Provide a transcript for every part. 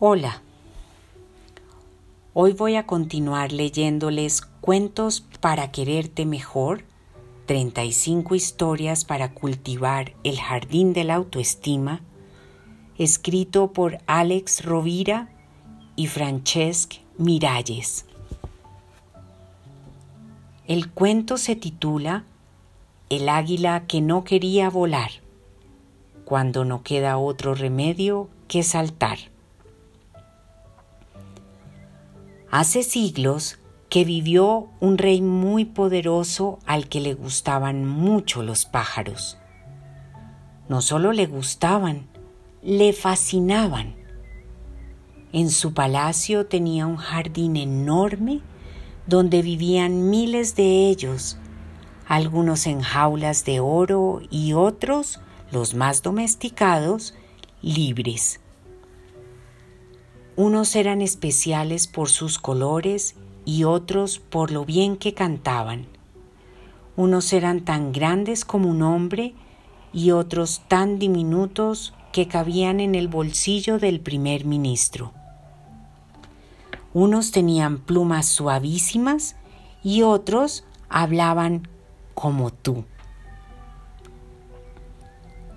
Hola. Hoy voy a continuar leyéndoles Cuentos para quererte mejor, 35 historias para cultivar el jardín de la autoestima, escrito por Alex Rovira y Francesc Miralles. El cuento se titula El águila que no quería volar, cuando no queda otro remedio que saltar. Hace siglos que vivió un rey muy poderoso al que le gustaban mucho los pájaros. No solo le gustaban, le fascinaban. En su palacio tenía un jardín enorme donde vivían miles de ellos, algunos en jaulas de oro y otros, los más domesticados, libres. Unos eran especiales por sus colores y otros por lo bien que cantaban. Unos eran tan grandes como un hombre y otros tan diminutos que cabían en el bolsillo del primer ministro. Unos tenían plumas suavísimas y otros hablaban como tú.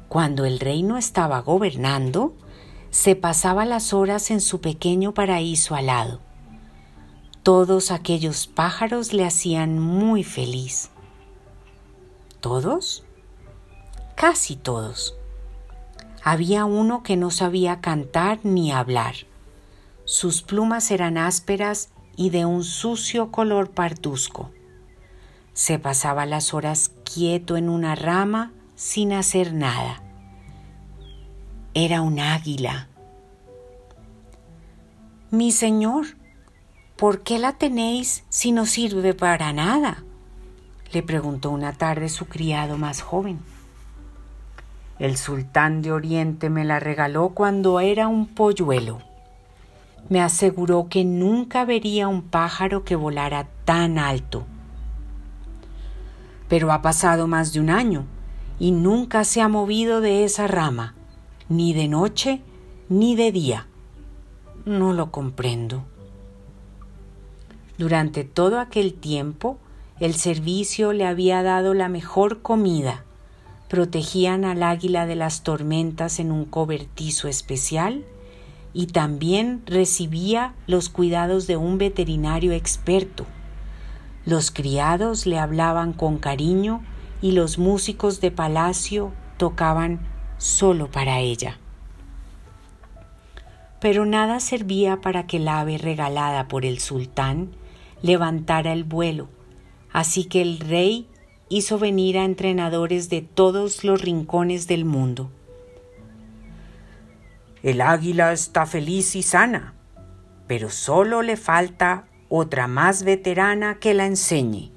Cuando el rey no estaba gobernando, se pasaba las horas en su pequeño paraíso alado. Todos aquellos pájaros le hacían muy feliz. ¿Todos? Casi todos. Había uno que no sabía cantar ni hablar. Sus plumas eran ásperas y de un sucio color parduzco. Se pasaba las horas quieto en una rama sin hacer nada era un águila. Mi señor, ¿por qué la tenéis si no sirve para nada? le preguntó una tarde su criado más joven. El sultán de Oriente me la regaló cuando era un polluelo. Me aseguró que nunca vería un pájaro que volara tan alto. Pero ha pasado más de un año y nunca se ha movido de esa rama ni de noche ni de día. No lo comprendo. Durante todo aquel tiempo, el servicio le había dado la mejor comida, protegían al águila de las tormentas en un cobertizo especial y también recibía los cuidados de un veterinario experto. Los criados le hablaban con cariño y los músicos de palacio tocaban solo para ella. Pero nada servía para que el ave regalada por el sultán levantara el vuelo, así que el rey hizo venir a entrenadores de todos los rincones del mundo. El águila está feliz y sana, pero solo le falta otra más veterana que la enseñe,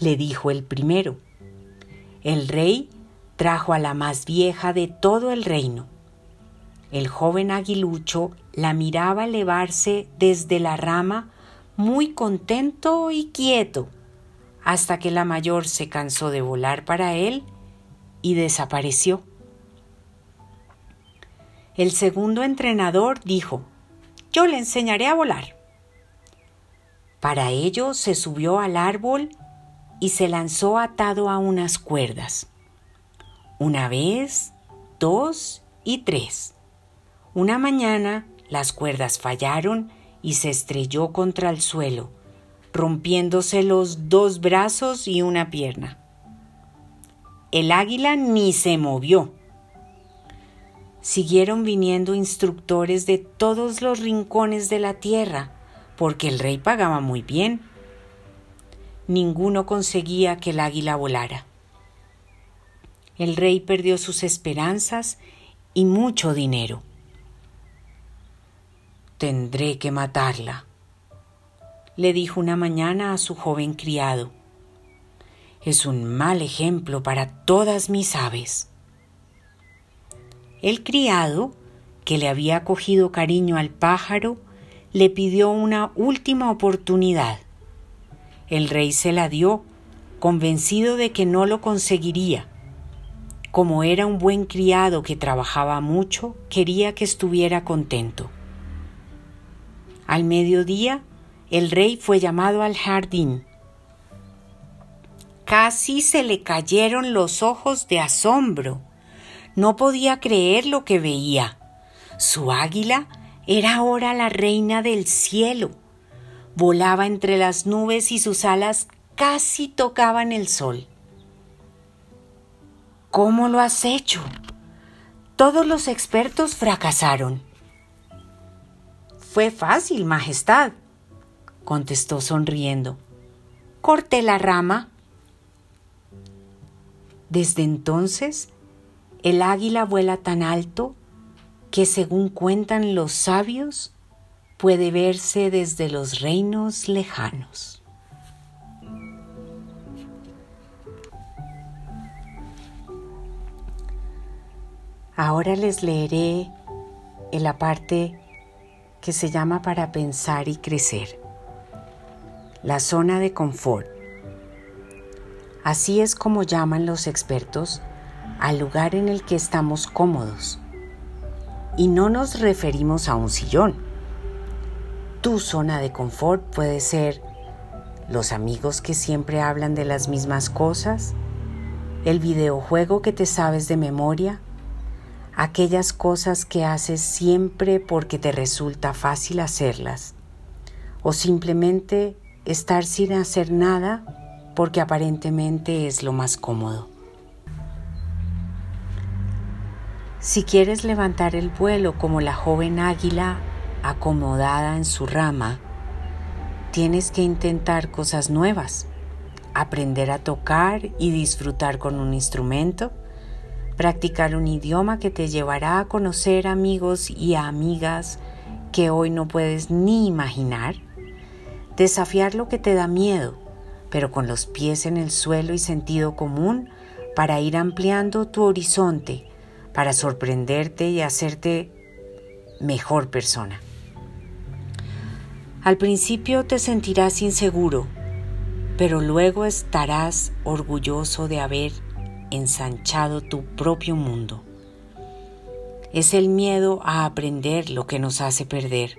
le dijo el primero. El rey trajo a la más vieja de todo el reino. El joven aguilucho la miraba elevarse desde la rama muy contento y quieto, hasta que la mayor se cansó de volar para él y desapareció. El segundo entrenador dijo, Yo le enseñaré a volar. Para ello se subió al árbol y se lanzó atado a unas cuerdas. Una vez, dos y tres. Una mañana las cuerdas fallaron y se estrelló contra el suelo, rompiéndose los dos brazos y una pierna. El águila ni se movió. Siguieron viniendo instructores de todos los rincones de la tierra, porque el rey pagaba muy bien. Ninguno conseguía que el águila volara. El rey perdió sus esperanzas y mucho dinero. Tendré que matarla, le dijo una mañana a su joven criado. Es un mal ejemplo para todas mis aves. El criado, que le había cogido cariño al pájaro, le pidió una última oportunidad. El rey se la dio, convencido de que no lo conseguiría Como era un buen criado que trabajaba mucho, quería que estuviera contento. Al mediodía, el rey fue llamado al jardín. Casi se le cayeron los ojos de asombro. No podía creer lo que veía. Su águila era ahora la reina del cielo. Volaba entre las nubes y sus alas casi tocaban el sol. ¿Cómo lo has hecho? Todos los expertos fracasaron. Fue fácil, Majestad, contestó sonriendo. Corté la rama. Desde entonces, el águila vuela tan alto que, según cuentan los sabios, puede verse desde los reinos lejanos. Ahora les leeré en la parte que se llama para pensar y crecer. La zona de confort. Así es como llaman los expertos al lugar en el que estamos cómodos. Y no nos referimos a un sillón. Tu zona de confort puede ser los amigos que siempre hablan de las mismas cosas, el videojuego que te sabes de memoria, aquellas cosas que haces siempre porque te resulta fácil hacerlas, o simplemente estar sin hacer nada porque aparentemente es lo más cómodo. Si quieres levantar el vuelo como la joven águila acomodada en su rama, tienes que intentar cosas nuevas, aprender a tocar y disfrutar con un instrumento, practicar un idioma que te llevará a conocer amigos y amigas que hoy no puedes ni imaginar, desafiar lo que te da miedo, pero con los pies en el suelo y sentido común para ir ampliando tu horizonte, para sorprenderte y hacerte mejor persona. Al principio te sentirás inseguro, pero luego estarás orgulloso de haber ensanchado tu propio mundo. Es el miedo a aprender lo que nos hace perder,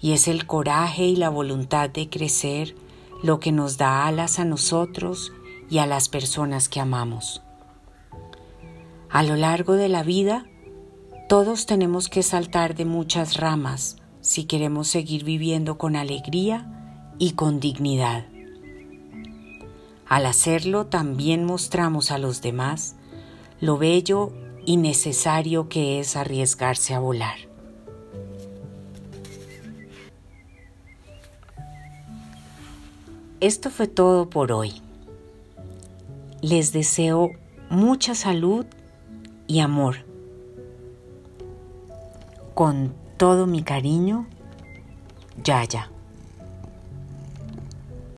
y es el coraje y la voluntad de crecer lo que nos da alas a nosotros y a las personas que amamos. A lo largo de la vida, todos tenemos que saltar de muchas ramas si queremos seguir viviendo con alegría y con dignidad. Al hacerlo también mostramos a los demás lo bello y necesario que es arriesgarse a volar. Esto fue todo por hoy. Les deseo mucha salud y amor. Con todo mi cariño, Yaya.